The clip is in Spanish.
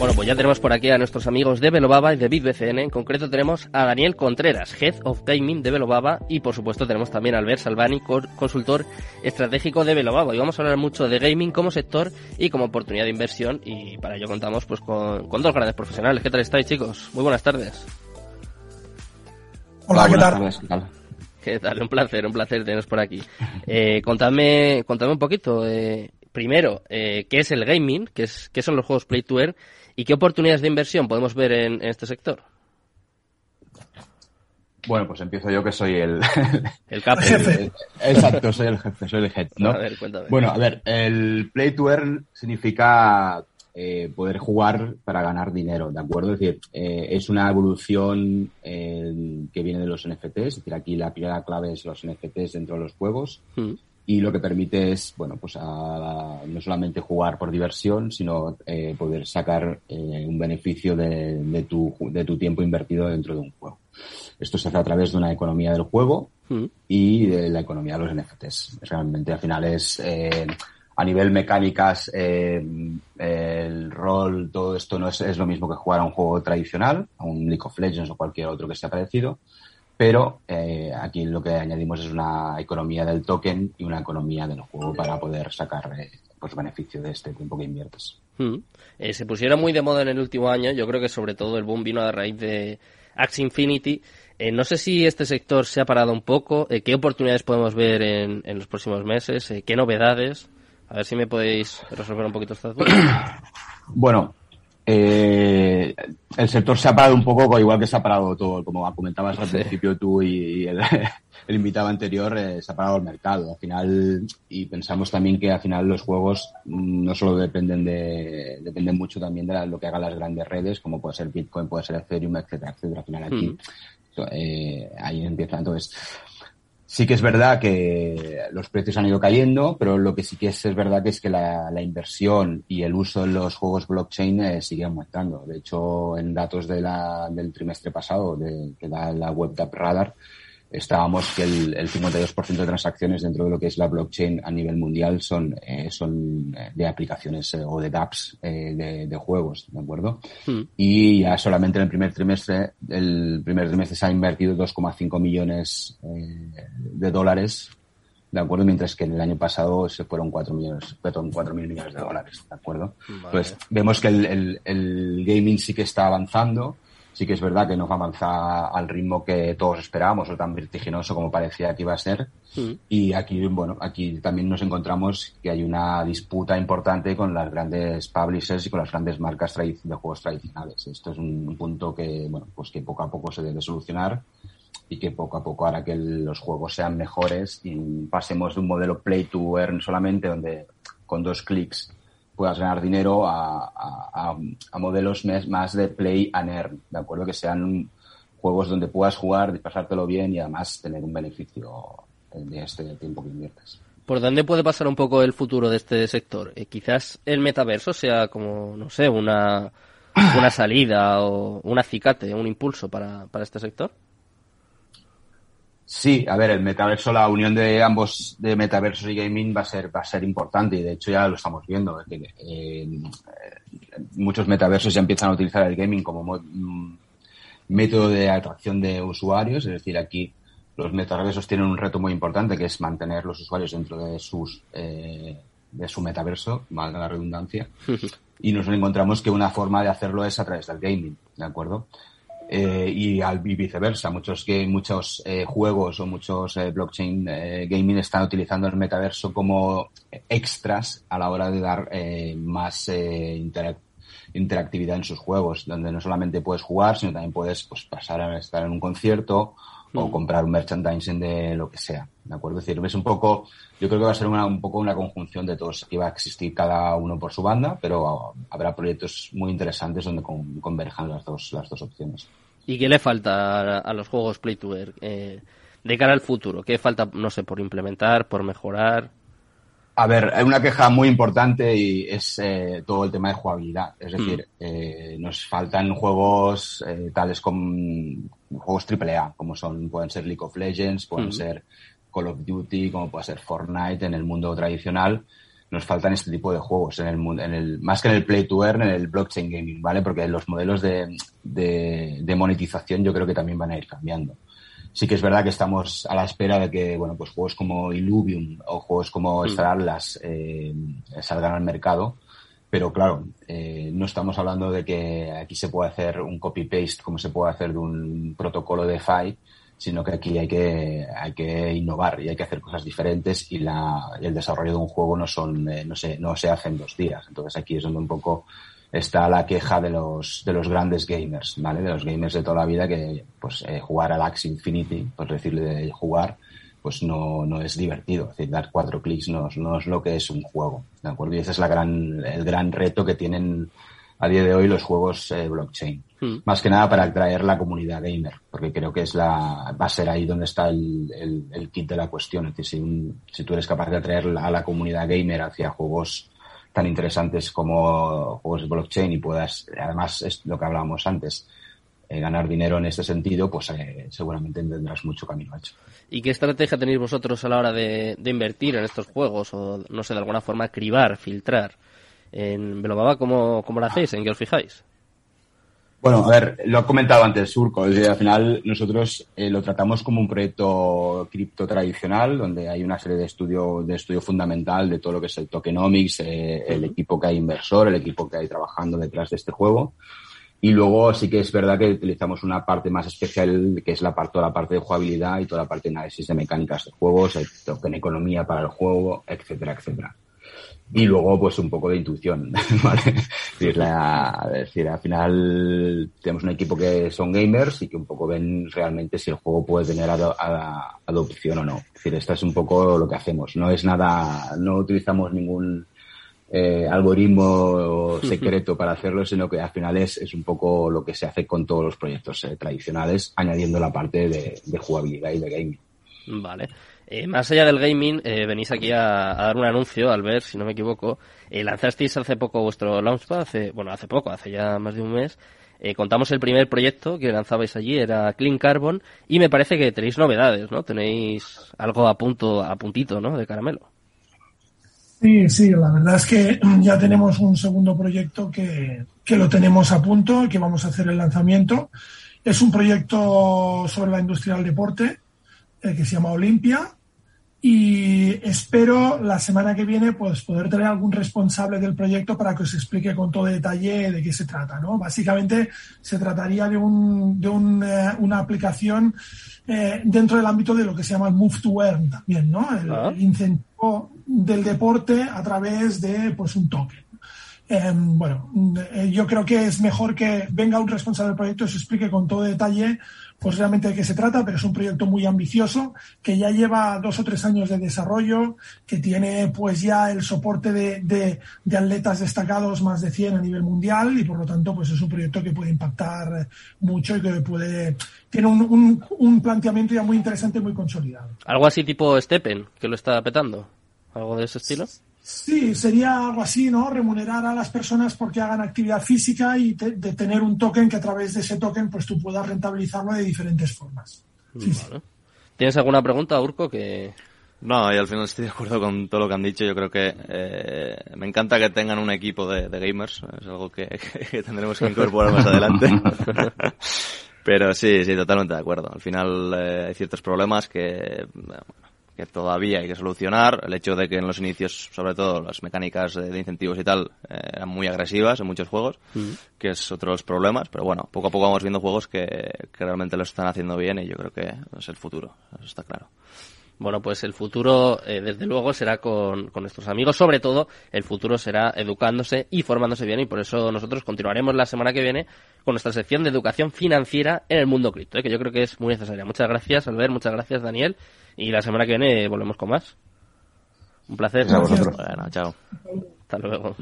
Bueno, pues ya tenemos por aquí a nuestros amigos de Velobaba y de BitBCN. En concreto tenemos a Daniel Contreras, Head of Gaming de Velobaba. Y por supuesto tenemos también a Albert Salvani, consultor estratégico de Velobaba. Y vamos a hablar mucho de gaming como sector y como oportunidad de inversión. Y para ello contamos pues con, dos grandes profesionales. ¿Qué tal estáis, chicos? Muy buenas tardes. Hola, ¿qué tal? ¿qué tal? Un placer, un placer teneros por aquí. Eh, contadme, contadme un poquito. Eh, primero, eh, ¿qué es el gaming? ¿Qué, es, ¿Qué son los juegos Play to Earn? ¿Y qué oportunidades de inversión podemos ver en, este sector? Bueno, pues empiezo yo que soy el... El jefe. Exacto, soy el jefe, soy el head, ¿no? A ver, cuéntame. Bueno, a ver, el play to earn significa eh, poder jugar para ganar dinero, ¿de acuerdo? Es decir, eh, es una evolución eh, que viene de los NFTs, es decir, aquí la primera clave es los NFTs dentro de los juegos. Mm y lo que permite es, bueno, pues no solamente jugar por diversión, sino eh, poder sacar eh, un beneficio de, tu, de tu tiempo invertido dentro de un juego. Esto se hace a través de una economía del juego mm. y de la economía de los NFTs. Realmente al final es, eh, a nivel mecánicas, el rol, todo esto no es, es lo mismo que jugar a un juego tradicional, a un League of Legends o cualquier otro que sea parecido, pero eh, aquí lo que añadimos es una economía del token y una economía del juego para poder sacar eh, pues beneficio de este tiempo que inviertes. Hmm. Eh, se pusieron muy de moda en el último año, yo creo que sobre todo el boom vino a raíz de Axie Infinity. no sé si este sector se ha parado un poco, qué oportunidades podemos ver en, en los próximos meses, qué novedades. A ver si me podéis resolver un poquito esta duda. Bueno, eh, el sector se ha parado un poco, igual que se ha parado todo, como comentabas al principio tú y, el, invitado anterior, eh, se ha parado el mercado. Al final, y pensamos también que al final los juegos no solo dependen de, dependen mucho también de lo que hagan las grandes redes, como puede ser Bitcoin, puede ser Ethereum, etcétera, etcétera. Al final aquí, hmm. eh, ahí empieza. Entonces, Sí que es verdad que los precios han ido cayendo, pero lo que sí que es, verdad que es que la, inversión y el uso en los juegos blockchain eh, sigue aumentando. De hecho, en datos de la, del trimestre pasado de, que da la web de Radar, estábamos que el, el 52% de transacciones dentro de lo que es la blockchain a nivel mundial son, eh, son eh, de aplicaciones eh, o de dApps de, de, juegos, ¿de acuerdo? Hmm. Y ya solamente en el primer trimestre, el primer trimestre se ha invertido 2,5 millones de dólares, ¿de acuerdo? Mientras que en el año pasado se fueron 4 millones, fueron 4 mil millones de dólares, ¿de acuerdo? Pues vemos que el, el, el gaming sí que está avanzando, sí que es verdad que no va a avanzar al ritmo que todos esperábamos o tan vertiginoso como parecía que iba a ser. Mm. Y aquí, bueno, aquí también nos encontramos que hay una disputa importante con las grandes publishers y con las grandes marcas de juegos tradicionales. Esto es un, punto que, bueno, pues que poco a poco se debe solucionar y que poco a poco hará que los juegos sean mejores y pasemos de un modelo play to earn solamente donde con dos clics puedas ganar dinero a, modelos más de play and earn, ¿de acuerdo? Que sean juegos donde puedas jugar, pasártelo bien y además tener un beneficio de este tiempo que inviertes. ¿Por dónde puede pasar un poco el futuro de este sector? Eh, quizás el metaverso sea como, no sé, una, una salida o un acicate, un impulso para, para este sector. Sí, a ver, el metaverso, la unión de ambos, de metaversos y gaming va a ser, va a ser importante y de hecho ya lo estamos viendo. Eh, muchos metaversos ya empiezan a utilizar el gaming como mm, método de atracción de usuarios, es decir, aquí los metaversos tienen un reto muy importante que es mantener los usuarios dentro de sus, eh, de su metaverso, valga la redundancia, y nos encontramos que una forma de hacerlo es a través del gaming, ¿de acuerdo? Eh, y, al, viceversa. Muchos, que, muchos eh, juegos o muchos eh, blockchain eh, gaming están utilizando el metaverso como extras a la hora de dar más interactividad en sus juegos, donde no solamente puedes jugar, sino también puedes pues, pasar a estar en un concierto o mm. comprar un merchandising de lo que sea. ¿De acuerdo? Es decir, es un poco, yo creo que va a ser una, un poco una conjunción de todos. que va a existir cada uno por su banda, pero habrá proyectos muy interesantes donde converjan las dos, las dos opciones. ¿Y qué le falta a, los juegos Play to Earn eh, de cara al futuro? ¿Qué falta, no sé, por implementar, por mejorar? A ver, hay una queja muy importante y es eh, todo el tema de jugabilidad. Es decir, mm. eh, nos faltan juegos tales como juegos AAA, como son pueden ser League of Legends, pueden mm. ser Call of Duty, como puede ser Fortnite en el mundo tradicional, nos faltan este tipo de juegos en el mundo, en el, más que en el play to earn, en el blockchain gaming, ¿vale? Porque los modelos de, de, monetización yo creo que también van a ir cambiando. Sí que es verdad que estamos a la espera de que, bueno, pues juegos como Illuvium o juegos como mm. Star Atlas eh, salgan al mercado, pero claro, eh, no estamos hablando de que aquí se pueda hacer un copy-paste como se puede hacer de un protocolo de FI, sino que aquí hay que, hay que innovar y hay que hacer cosas diferentes y, la, el desarrollo de un juego no son, eh, no se, no se hace en dos días. Entonces aquí es donde un poco está la queja de los, de los grandes gamers, ¿vale? De los gamers de toda la vida que, pues, eh, jugar al Axe Infinity, por decirle de jugar, pues no, no es divertido. Es decir, dar cuatro clics no, no es lo que es un juego, ¿de acuerdo? Y ese es la gran, el gran reto que tienen a día de hoy los juegos eh, blockchain. Hmm. Más que nada para atraer la comunidad gamer, porque creo que es la, va a ser ahí donde está el, el, kit de la cuestión. Es decir, si, si tú eres capaz de atraer a la comunidad gamer hacia juegos tan interesantes como juegos de blockchain y puedas, además, es lo que hablábamos antes, eh, ganar dinero en este sentido, pues eh, seguramente tendrás mucho camino hecho. ¿Y qué estrategia tenéis vosotros a la hora de, invertir en estos juegos? O, no sé, de alguna forma cribar, filtrar. En Velobaba, ¿cómo, cómo lo hacéis? ¿En qué os fijáis? Bueno, a ver, lo he comentado antes, Surco. Al final nosotros eh, lo tratamos como un proyecto cripto tradicional, donde hay una serie de estudio, de estudio fundamental de todo lo que es el tokenomics, eh, el equipo que hay inversor, el equipo que hay trabajando detrás de este juego. Y luego sí que es verdad que utilizamos una parte más especial, que es la parte, toda la parte de jugabilidad y toda la parte de análisis de mecánicas de juegos, el token economía para el juego, etcétera, etcétera y luego pues un poco de intuición, ¿vale? Es decir, al final tenemos un equipo que son gamers y que un poco ven realmente si el juego puede tener adopción o no. Es decir, esto es un poco lo que hacemos. No es nada, no utilizamos ningún eh, algoritmo secreto para hacerlo, sino que al final es, es un poco lo que se hace con todos los proyectos eh, tradicionales, añadiendo la parte de, de jugabilidad y de gaming. Vale. Eh, más allá del gaming, eh, venís aquí a, dar un anuncio, al ver, si no me equivoco. Eh, lanzasteis hace poco vuestro Launchpad, hace, bueno, hace poco, hace ya más de un mes. contamos el primer proyecto que lanzabais allí, era Clean Carbon, y me parece que tenéis novedades, ¿no? Tenéis algo a punto, a puntito, ¿no? De caramelo. Sí, sí, la verdad es que ya tenemos un segundo proyecto que, que lo tenemos a punto, que vamos a hacer el lanzamiento. Es un proyecto sobre la industria del deporte, que se llama Olimpia, y espero la semana que viene pues poder tener algún responsable del proyecto para que os explique con todo detalle de qué se trata. ¿no? Básicamente se trataría de, un, de un, eh, una aplicación eh, dentro del ámbito de lo que se llama el Move to Earn también, ¿no? el, ah. incentivo del deporte a través de pues un token. Em, bueno, eh, yo creo que es mejor que venga un responsable del proyecto y os explique con todo detalle pues realmente de qué se trata, pero es un proyecto muy ambicioso que ya lleva dos o tres años de desarrollo, que tiene pues ya el soporte de, de, atletas destacados más de 100 a nivel mundial y por lo tanto pues es un proyecto que puede impactar mucho y que puede tiene un, un, un planteamiento ya muy interesante y muy consolidado. Algo así tipo Steppen, que lo está petando, algo de ese estilo. Sería algo así, ¿no? Remunerar a las personas porque hagan actividad física y de tener un token que a través de ese token pues tú puedas rentabilizarlo de diferentes formas. ¿Tienes alguna pregunta, Urco? Que... No, y al final estoy de acuerdo con todo lo que han dicho. Yo creo que eh, me encanta que tengan un equipo de, gamers. Es algo que, tendremos que incorporar más adelante. Pero sí, sí, totalmente de acuerdo. Al final eh, hay ciertos problemas que, que todavía hay que solucionar. El hecho de que en los inicios, sobre todo, las mecánicas de, incentivos y tal eh, eran muy agresivas en muchos juegos, que es otro de los problemas. Pero bueno, poco a poco vamos viendo juegos que, que realmente lo están haciendo bien y yo creo que es el futuro. Eso está claro. Bueno, pues el futuro, eh, desde luego, será con, con, nuestros amigos. Sobre todo, el futuro será educándose y formándose bien. Y por eso nosotros continuaremos la semana que viene con nuestra sección de educación financiera en el mundo cripto, ¿eh? que yo creo que es muy necesaria. Muchas gracias, Albert. Muchas gracias, Daniel. Y la semana que viene volvemos con más. Un placer. a vosotros. Bueno, chao. Hasta luego.